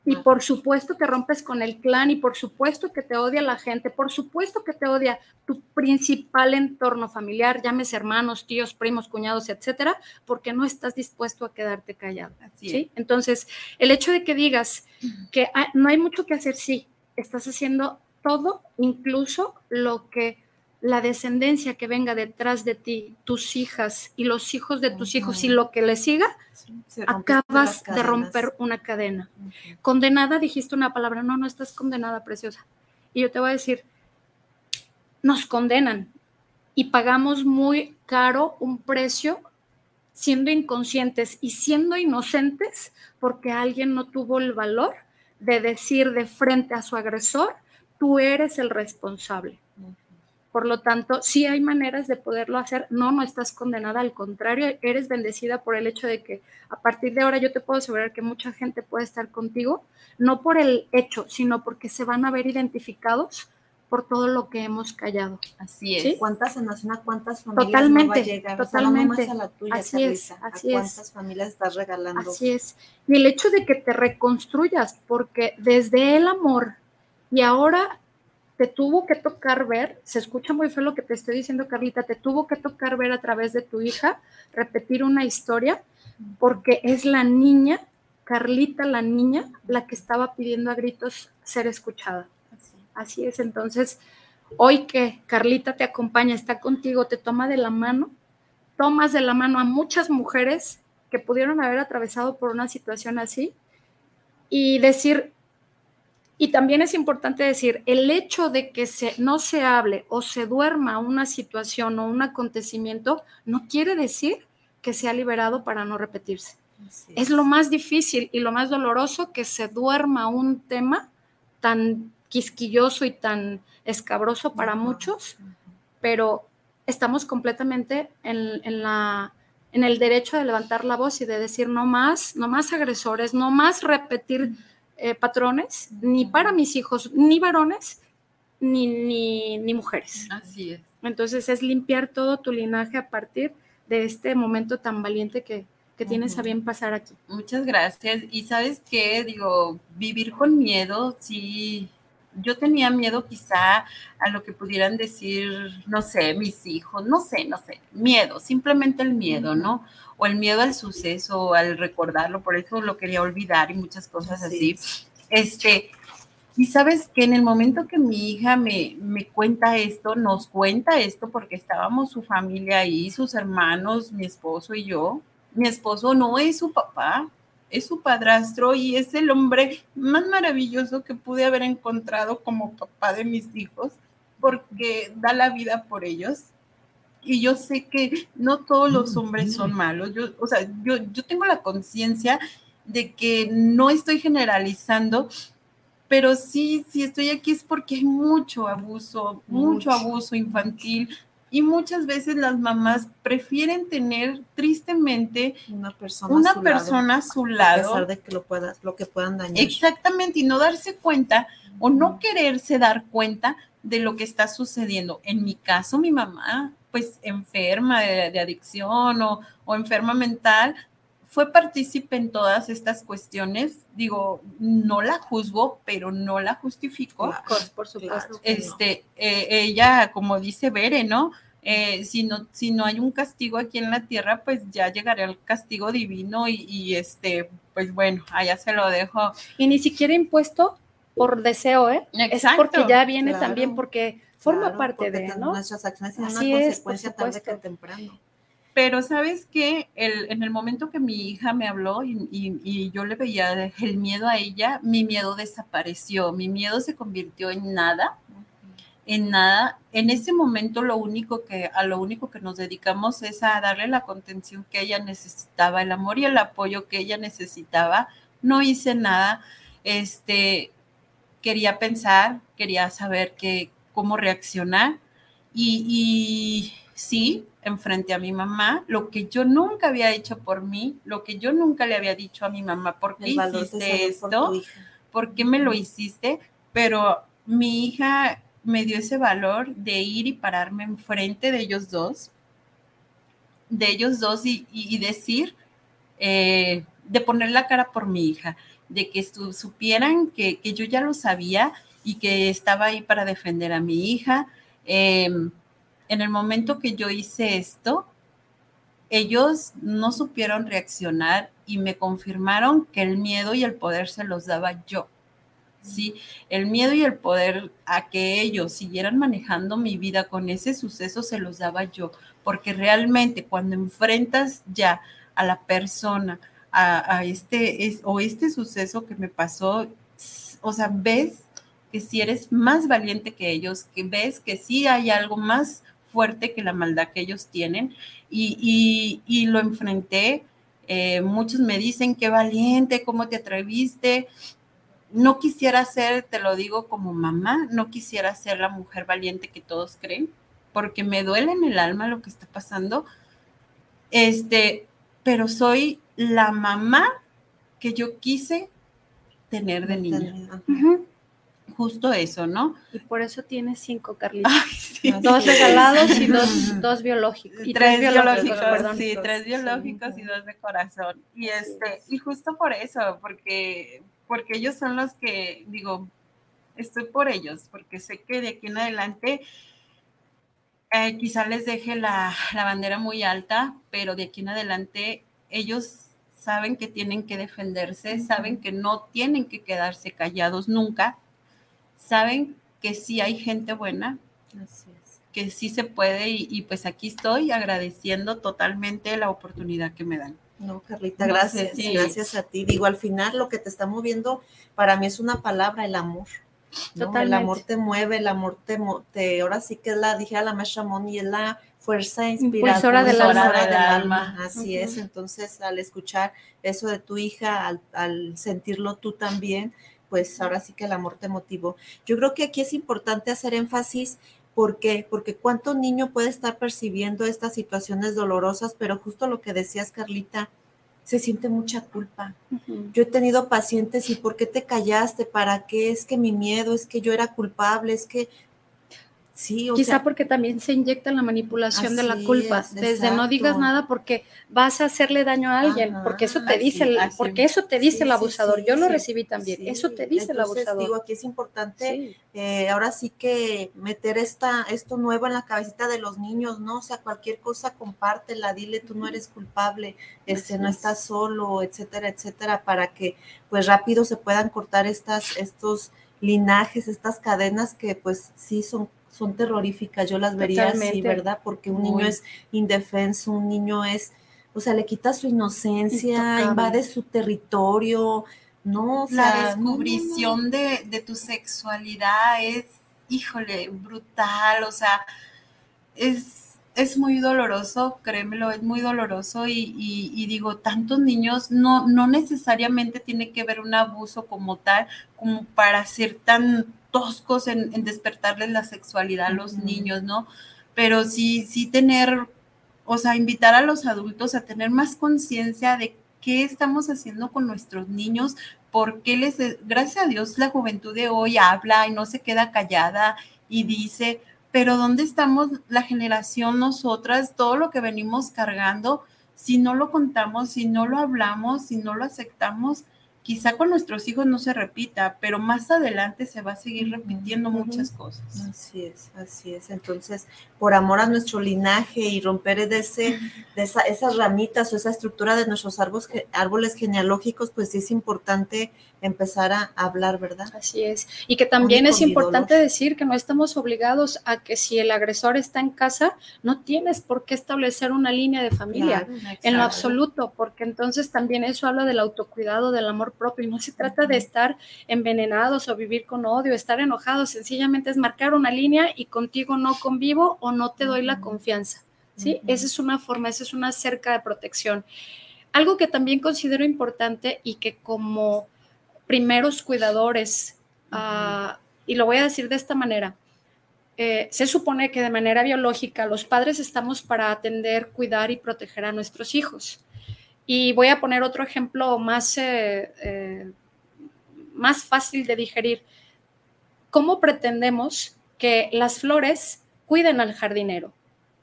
Y por supuesto que rompes con el clan y por supuesto que te odia la gente, por supuesto que te odia tu principal entorno familiar, llames hermanos, tíos, primos, cuñados, etcétera, porque no estás dispuesto a quedarte callado. ¿sí? Entonces, el hecho de que digas que no hay mucho que hacer, sí, estás haciendo todo, incluso lo que la descendencia que venga detrás de ti, tus hijas y los hijos de tus hijos y lo que le siga, acabas de romper una cadena. Condenada, dijiste una palabra, no, no estás condenada, preciosa. Y yo te voy a decir, nos condenan y pagamos muy caro un precio siendo inconscientes y siendo inocentes porque alguien no tuvo el valor de decir de frente a su agresor, tú eres el responsable. Por lo tanto, sí hay maneras de poderlo hacer. No, no estás condenada, al contrario, eres bendecida por el hecho de que a partir de ahora yo te puedo asegurar que mucha gente puede estar contigo, no por el hecho, sino porque se van a ver identificados por todo lo que hemos callado. Así es. ¿Cuántas en cuántas familias totalmente, va a llegar? Totalmente. así es, así ¿Cuántas familias estás regalando? Así es. Y el hecho de que te reconstruyas, porque desde el amor y ahora te tuvo que tocar ver, se escucha muy feo lo que te estoy diciendo, Carlita, te tuvo que tocar ver a través de tu hija, repetir una historia, porque es la niña, Carlita, la niña, la que estaba pidiendo a gritos ser escuchada. Así, es, entonces, hoy que Carlita te acompaña, está contigo, te toma de la mano, tomas de la mano a muchas mujeres que pudieron haber atravesado por una situación así y decir, y también es importante decir, el hecho de que se, no se hable o se duerma una situación o un acontecimiento no quiere decir que sea liberado para no repetirse. Es. lo más difícil y lo más doloroso que se duerma un tema tan quisquilloso y tan escabroso para muchos, pero estamos completamente en, en, la, en el derecho de levantar la voz y de decir no más, no más agresores, no más repetir eh, patrones, ni para mis hijos, ni varones, ni, ni, mujeres. Así es. Entonces es limpiar todo tu linaje a partir de este momento tan valiente que, tienes a bien pasar aquí. Muchas gracias. Y sabes qué, digo, vivir con miedo, sí, yo tenía miedo quizá a lo que pudieran decir, no sé, mis hijos, no sé, no sé, miedo, simplemente el miedo, ¿no? O el miedo al suceso, al recordarlo, por eso lo quería olvidar y muchas cosas así. Este, y sabes que en el momento que mi hija me, me, cuenta esto, nos cuenta esto, porque estábamos su familia ahí, sus hermanos, mi esposo y yo. Mi esposo no es su papá, es su padrastro y es el hombre más maravilloso que pude haber encontrado como papá de mis hijos, porque da la vida por ellos. Y yo sé que no todos los hombres son malos. Yo, o sea, yo, yo tengo la conciencia de que no estoy generalizando, pero sí, sí estoy aquí es porque hay mucho abuso, mucho, abuso infantil. Y muchas veces las mamás prefieren tener tristemente una persona, una a, su persona lado, a su lado. A pesar de que lo, pueda, lo que puedan dañar. Exactamente, y no darse cuenta o no quererse dar cuenta de lo que está sucediendo. En mi caso, mi mamá, pues enferma de, de adicción o, o enferma mental, fue partícipe en todas estas cuestiones. Digo, no la juzgo, pero no la justifico. Claro, por supuesto. Este, no. eh, ella, como dice Bere, ¿no? Eh, si no, si no hay un castigo aquí en la tierra, pues ya llegará el castigo divino y, y, este, pues bueno, allá se lo dejo. Y ni siquiera impuesto por deseo, ¿eh? Exacto, es porque ya viene claro, también porque forma claro, parte de, ¿no? Nuestras acciones tienen Así una es, consecuencia tarde que temprano pero sabes que el, en el momento que mi hija me habló y, y, y, yo le veía el miedo a ella, mi miedo desapareció, mi miedo se convirtió en nada, en nada. En ese momento lo único que, a lo único que nos dedicamos es a darle la contención que ella necesitaba, el amor y el apoyo que ella necesitaba. No hice nada, este, quería pensar, quería saber que, cómo reaccionar y, y sí, enfrente a mi mamá, lo que yo nunca había hecho por mí, lo que yo nunca le había dicho a mi mamá, ¿por qué hiciste esto? Por, ¿Por qué me lo hiciste? Pero mi hija me dio ese valor de ir y pararme enfrente de ellos dos, de ellos dos y, y, y decir, eh, de poner la cara por mi hija, de que supieran que, que, yo ya lo sabía y que estaba ahí para defender a mi hija. Eh, en el momento que yo hice esto, ellos no supieron reaccionar y me confirmaron que el miedo y el poder se los daba yo. ¿sí? El miedo y el poder a que ellos siguieran manejando mi vida con ese suceso se los daba yo, porque realmente cuando enfrentas ya a la persona, a, este es, o este suceso que me pasó, o sea, ves que si eres más valiente que ellos, que ves que sí hay algo más fuerte que la maldad que ellos tienen y, y, y lo enfrenté. Eh, muchos me dicen, qué valiente, cómo te atreviste. No quisiera ser, te lo digo como mamá, no quisiera ser la mujer valiente que todos creen, porque me duele en el alma lo que está pasando. Este, pero soy la mamá que yo quise tener de niña. Uh -huh justo eso, ¿no? Y por eso tienes cinco, Carlitos. Ay, sí. Dos regalados y dos, dos biológicos. Y tres, tres biológicos, biológicos perdón, sí, tres biológicos sí. y dos de corazón. Y este, y justo por eso, porque, porque ellos son los que, digo, estoy por ellos, porque sé que de aquí en adelante eh, quizá les deje la, la bandera muy alta, pero de aquí en adelante ellos saben que tienen que defenderse, saben que no tienen que quedarse callados nunca, saben que sí hay gente buena, que sí se puede y, y, pues aquí estoy agradeciendo totalmente la oportunidad que me dan. No, Carlita, gracias, sí. gracias a ti. Digo, al final lo que te está moviendo para mí es una palabra, el amor. ¿no? El amor te mueve, el amor te, te, ahora sí que es la, dije a la maestra Moni, es la fuerza inspiradora del, alma. del alma. Así uh -huh. es, entonces al escuchar eso de tu hija, al, al sentirlo tú también, pues ahora sí que el amor te motivó. Yo creo que aquí es importante hacer énfasis. ¿Por qué? Porque cuánto niño puede estar percibiendo estas situaciones dolorosas, pero justo lo que decías, Carlita, se siente mucha culpa. Uh -huh. Yo he tenido pacientes y ¿por qué te callaste? ¿Para qué? Es que mi miedo, es que yo era culpable, es que Sí, o Quizá sea, porque también se inyecta la manipulación de la culpa, es, desde no digas nada porque vas a hacerle daño a alguien, Ajá, porque eso te así, dice, el, porque eso te dice Sí, el abusador. sí, Yo lo recibí también, eso te dice el abusador. Digo, aquí es importante eh, ahora sí que meter esta, esto nuevo en la cabecita de los niños, ¿no? O sea, cualquier cosa compártela, dile tú no eres culpable, este, Así no es. estás solo, etcétera, etcétera, para que pues rápido se puedan cortar estas, estos linajes, estas cadenas que pues sí son, son terroríficas, yo las vería así. ¿verdad? Porque un Muy. niño es indefenso, un niño es, o sea, le quita su inocencia, invade su territorio, ¿no? O la sea, no, no, no. descubrición de, de tu sexualidad es, híjole, brutal, o sea, es, es muy doloroso, créemelo, es muy doloroso y, y- y digo, tantos niños, no, no necesariamente tiene que ver un abuso como tal, como para ser tan toscos en, en despertarles la sexualidad a los niños, ¿no? Pero sí, sí tener, o sea, invitar a los adultos a tener más conciencia de qué estamos haciendo con nuestros niños, por qué les, gracias a Dios, la juventud de hoy habla y no se queda callada y dice, pero ¿dónde estamos la generación nosotras, todo lo que venimos cargando? Si no lo contamos, si no lo hablamos, si no lo aceptamos, quizá con nuestros hijos no se repita, pero más adelante se va a seguir repitiendo muchas cosas. Así es, así es. Entonces, por amor a nuestro linaje y romper de, ese, de esa- esas ramitas o esa estructura de nuestros árboles, árboles genealógicos, pues sí es importante empezar a hablar, ¿verdad? Así es. Y que también Único es importante dolor. decir que no estamos obligados a que si el agresor está en casa, no tienes por qué establecer una línea de familia. Claro. En lo absoluto, porque entonces también eso habla del autocuidado, del amor propio, y no se trata de estar envenenados o vivir con odio, estar enojados, sencillamente es marcar una línea y contigo no convivo o no te doy la confianza. ¿sí? Esa es una forma, esa es una cerca de protección. Algo que también considero importante y que como primeros cuidadores, ah, y lo voy a decir de esta manera, eh, se supone que de manera biológica los padres estamos para atender, cuidar y proteger a nuestros hijos. Y voy a poner otro ejemplo más, eh, eh, más fácil de digerir. ¿Cómo pretendemos que las flores cuiden al jardinero?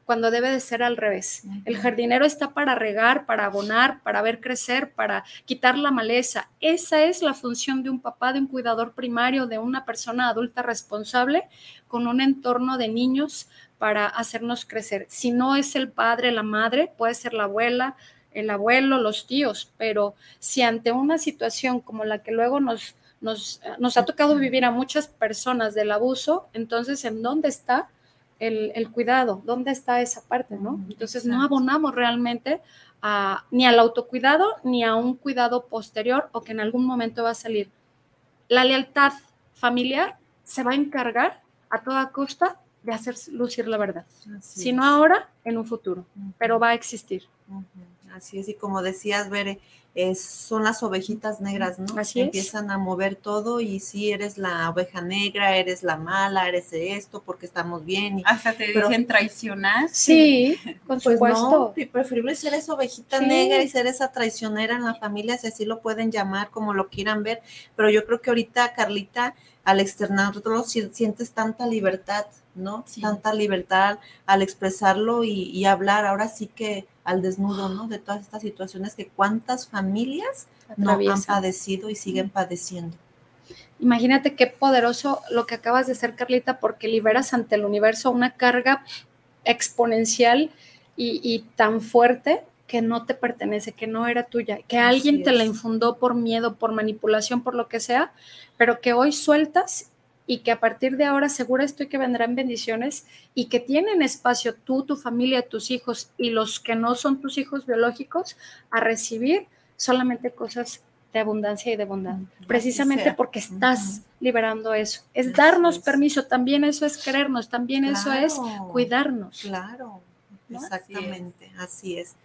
cuando debe de ser al revés. El jardinero está para regar, para abonar, para ver crecer, para quitar la maleza. Esa es la función de un papá, de un cuidador primario, de una persona adulta responsable con un entorno de niños para hacernos crecer. Si no es el padre, la madre, puede ser la abuela, el abuelo, los tíos, pero si ante una situación como la que luego nos, nos, nos ha tocado vivir a muchas personas del abuso, entonces, ¿en dónde está? El, el, cuidado, ¿dónde está esa parte? ¿no? Entonces Exacto. no abonamos realmente a, ni al autocuidado ni a un cuidado posterior o que en algún momento va a salir. La lealtad familiar se va a encargar a toda costa de hacer lucir la verdad. Si no ahora, en un futuro, pero va a existir. Uh -huh. Así es, y como decías, Bere, es, son las ovejitas negras, ¿no? Así Empiezan a mover todo y si eres la oveja negra, eres la mala, eres esto, porque estamos bien. Y, Hasta te pero, dicen traicionar. Sí, con pues supuesto. No, preferible ser esa ovejita sí. negra y ser esa traicionera en la familia, si así lo pueden llamar, como lo quieran ver. Pero yo creo que ahorita, Carlita, al externarlo, sientes tanta libertad, ¿no? Sí. Tanta libertad al expresarlo y, y hablar. Ahora sí que al desnudo, ¿no? De todas estas situaciones que cuántas familias no han padecido y siguen padeciendo. Imagínate qué poderoso lo que acabas de hacer, Carlita, porque liberas ante el universo una carga exponencial y, y tan fuerte que no te pertenece, que no era tuya, que Así alguien es. te la infundó por miedo, por manipulación, por lo que sea, pero que hoy sueltas y que a partir de ahora segura estoy que vendrán bendiciones y que tienen espacio tú, tu familia, tus hijos y los que no son tus hijos biológicos a recibir solamente cosas de abundancia y de bondad, precisamente porque estás liberando eso. Es darnos permiso, también eso es querernos, también eso es cuidarnos. Claro, ¿No? exactamente, así es.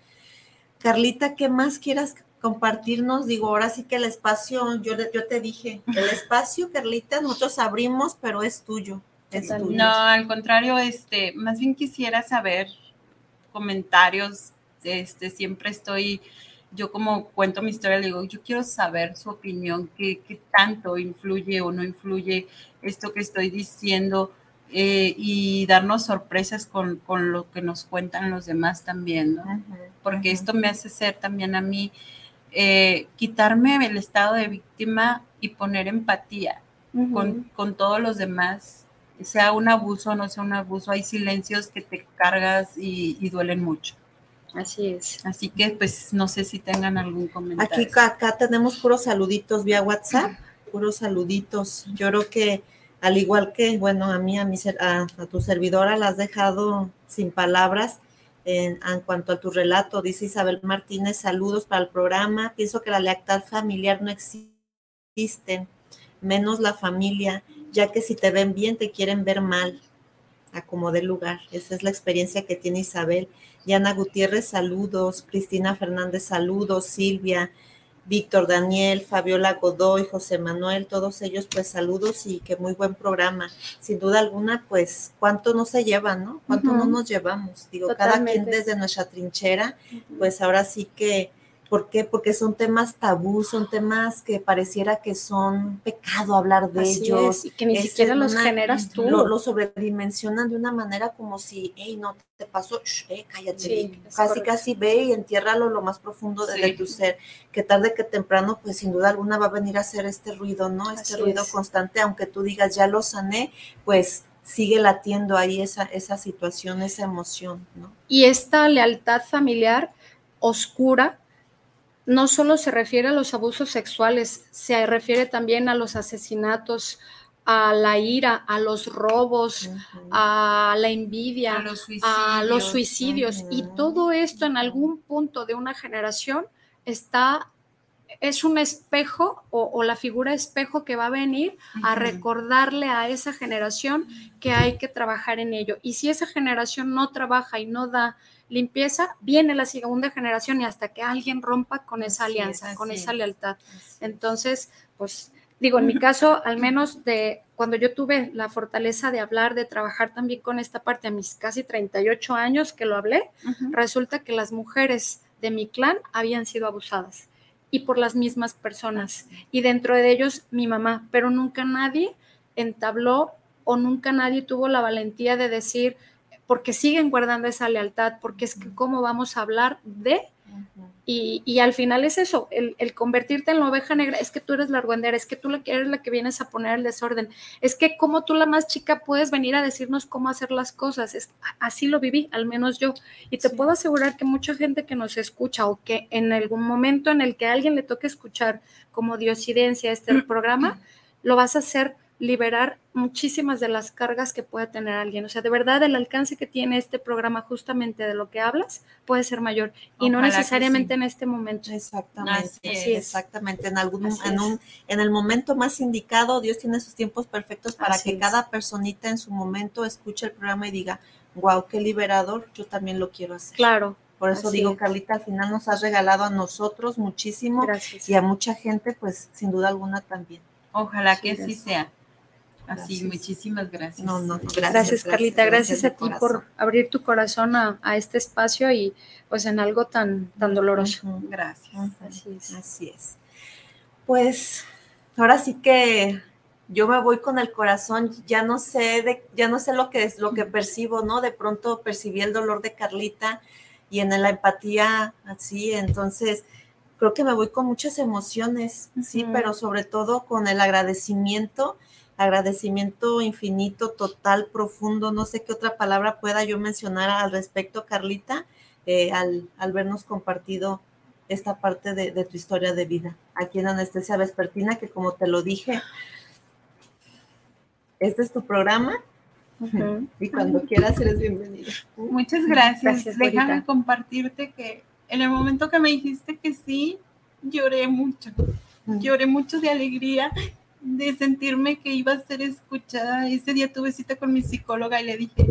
Carlita, ¿qué más quieras compartirnos? Digo, ahora sí que el espacio, yo, yo te dije, el espacio, Carlita, nosotros abrimos, pero es tuyo. Es tuyo. No, al contrario, este, más bien quisiera saber comentarios. Este, siempre estoy, yo como cuento mi historia, le digo, yo quiero saber su opinión, qué, qué tanto influye o no influye esto que estoy diciendo, eh, y darnos sorpresas con, con, lo que nos cuentan los demás también, ¿no? Porque esto me hace ser también a mí, eh, quitarme el estado de víctima y poner empatía con, con todos los demás, sea un abuso o no sea un abuso, hay silencios que te cargas y, y duelen mucho. Así es. Así que, pues, no sé si tengan algún comentario. Aquí, acá tenemos puros saluditos vía WhatsApp, puros saluditos. Yo creo que, al igual que, bueno, a mí, a, mi, a, a tu servidora, la has dejado sin palabras en, cuanto a tu relato. Dice Isabel Martínez, saludos para el programa. Pienso que la lealtad familiar no existe, menos la familia, ya que si te ven bien, te quieren ver mal. A como de lugar. Esa es la experiencia que tiene Isabel. Yana Gutiérrez, saludos. Cristina Fernández, saludos. Silvia, Víctor Daniel, Fabiola Godoy, José Manuel, todos ellos, pues saludos y que muy buen programa. Sin duda alguna, pues, ¿cuánto no se lleva, no? ¿Cuánto uh -huh. no nos llevamos? Digo, Totalmente. cada quien desde nuestra trinchera, uh -huh. pues ahora sí que ¿Por qué? Porque son temas tabú, son temas que pareciera que son pecado hablar de Así ellos. Es, y que ni es siquiera los generas tú. Lo, lo, sobredimensionan de una manera como si, hey, no te pasó, Shh, eh, cállate. Sí, casi, correcto. casi ve y entiérralo lo más profundo de, sí. de, tu ser. Que tarde que temprano, pues sin duda alguna va a venir a hacer este ruido, ¿no? Este Así ruido es. constante, aunque tú digas, ya lo sané, pues sigue latiendo ahí esa, esa situación, esa emoción, ¿no? Y esta lealtad familiar oscura no solo se refiere a los abusos sexuales, se refiere también a los asesinatos, a la ira, a los robos, uh -huh. a la envidia, a los suicidios, a los suicidios. Uh -huh. y todo esto en algún punto de una generación está es un espejo o, o, la figura espejo que va a venir uh -huh. a recordarle a esa generación que hay que trabajar en ello. Y si esa generación no trabaja y no da limpieza, viene la segunda generación y hasta que alguien rompa con esa alianza, es, con esa lealtad. Entonces, pues digo, en mi caso, al menos de cuando yo tuve la fortaleza de hablar, de trabajar también con esta parte a mis casi 38 años que lo hablé, uh -huh. resulta que las mujeres de mi clan habían sido abusadas y por las mismas personas. Y dentro de ellos mi mamá, pero nunca nadie entabló o nunca nadie tuvo la valentía de decir, porque siguen guardando esa lealtad, porque es que cómo vamos a hablar de, y, y, al final es eso, el, el, convertirte en la oveja negra, es que tú eres la argüendera, es que tú eres la que vienes a poner el desorden, es que como tú la más chica puedes venir a decirnos cómo hacer las cosas, es, así lo viví, al menos yo, y te sí. puedo asegurar que mucha gente que nos escucha o que en algún momento en el que a alguien le toque escuchar como diosidencia este programa, lo vas a hacer liberar muchísimas de las cargas que puede tener alguien. O sea, de verdad el alcance que tiene este programa justamente de lo que hablas puede ser mayor y Ojalá no necesariamente sí. en este momento. Exactamente, Así es. exactamente. En algún en un en el momento más indicado, Dios tiene sus tiempos perfectos para Así que es. cada personita en su momento escuche el programa y diga, "Wow, qué liberador, yo también lo quiero hacer." Claro. Por eso Así digo. Carlita, al final nos has regalado a nosotros muchísimo Gracias. y a mucha gente, pues sin duda alguna también. Ojalá que así sea. Así, muchísimas gracias. No, no, gracias, gracias Carlita. Gracias, gracias a ti por abrir tu corazón a, a, este espacio y pues en algo tan, tan doloroso. Uh -huh. Gracias. Uh -huh. Así es. Así es. Pues ahora sí que yo me voy con el corazón, ya no sé de, ya no sé lo que es lo que percibo, ¿no? De pronto percibí el dolor de Carlita y en la empatía así, entonces creo que me voy con muchas emociones, uh -huh. sí, pero sobre todo con el agradecimiento agradecimiento infinito, total, profundo, no sé qué otra palabra pueda yo mencionar al respecto, Carlita, eh, al, al, vernos compartido esta parte de, de, tu historia de vida aquí en Anestesia Vespertina, que como te lo dije, este es tu programa. Uh -huh. Y cuando quieras eres bienvenida. Muchas gracias. gracias Déjame bonita. compartirte que en el momento que me dijiste que sí, lloré mucho. Uh -huh. Lloré mucho de alegría de sentirme que iba a ser escuchada. Ese día tuve cita con mi psicóloga y le dije,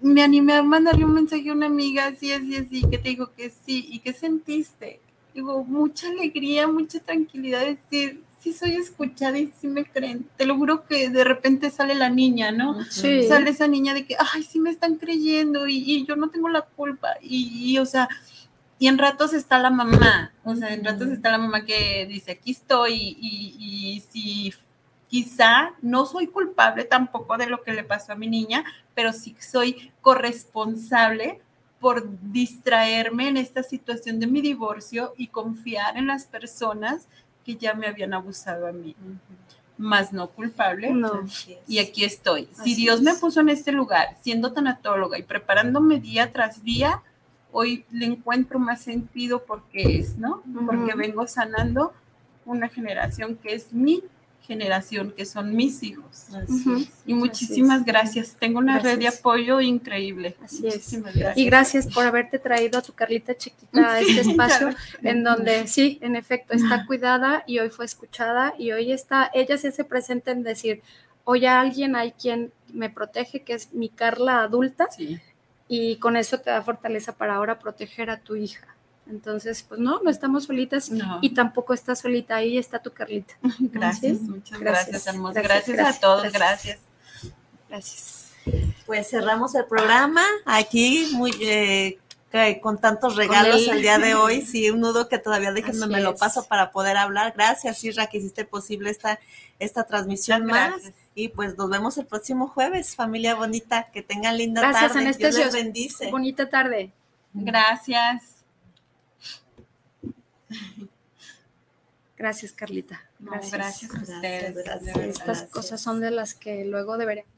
me animé a mandarle un mensaje a una amiga, así, así, así, que te digo que sí. ¿Y qué sentiste? Digo, mucha alegría, mucha tranquilidad, decir, sí soy escuchada y sí me creen. Te lo juro que de repente sale la niña, ¿no? Sí. Sale esa niña de que, ay, sí me están creyendo y, y yo no tengo la culpa. Y, y o sea, y en ratos está la mamá, o sea, en ratos está la mamá que dice, aquí estoy, y, y si quizá no soy culpable tampoco de lo que le pasó a mi niña, pero sí soy corresponsable por distraerme en esta situación de mi divorcio y confiar en las personas que ya me habían abusado a mí. Más no culpable. No. Y aquí estoy. si Dios me puso en este lugar, siendo tanatóloga y preparándome día tras día, hoy le encuentro más sentido porque es, ¿no? Porque vengo sanando una generación que es mi generación, que son mis hijos. Y muchísimas gracias. Tengo una red de apoyo increíble. Así es. Y gracias por haberte traído a tu Carlita chiquita a este espacio en donde sí, en efecto, está cuidada y hoy fue escuchada y hoy está, ella se hace presente en decir, hoy alguien hay quien me protege, que es mi Carla adulta. Y con eso te da fortaleza para ahora proteger a tu hija. Entonces, pues no, no estamos solitas y tampoco estás solita, ahí está tu Carlita. Gracias, muchas gracias, hermosa. Gracias, a todos, gracias. Gracias. Pues cerramos el programa aquí muy eh, con tantos regalos el día de hoy. Sí, un nudo que todavía déjenme me lo paso para poder hablar. Gracias, Isra, que hiciste posible esta, esta transmisión más. Y pues nos vemos el próximo jueves, familia bonita. Que tengan linda Gracias, tarde. Dios les bendice. Bonita tarde. Gracias. Gracias, Carlita. Gracias, gracias a ustedes. Estas cosas son de las que luego deberíamos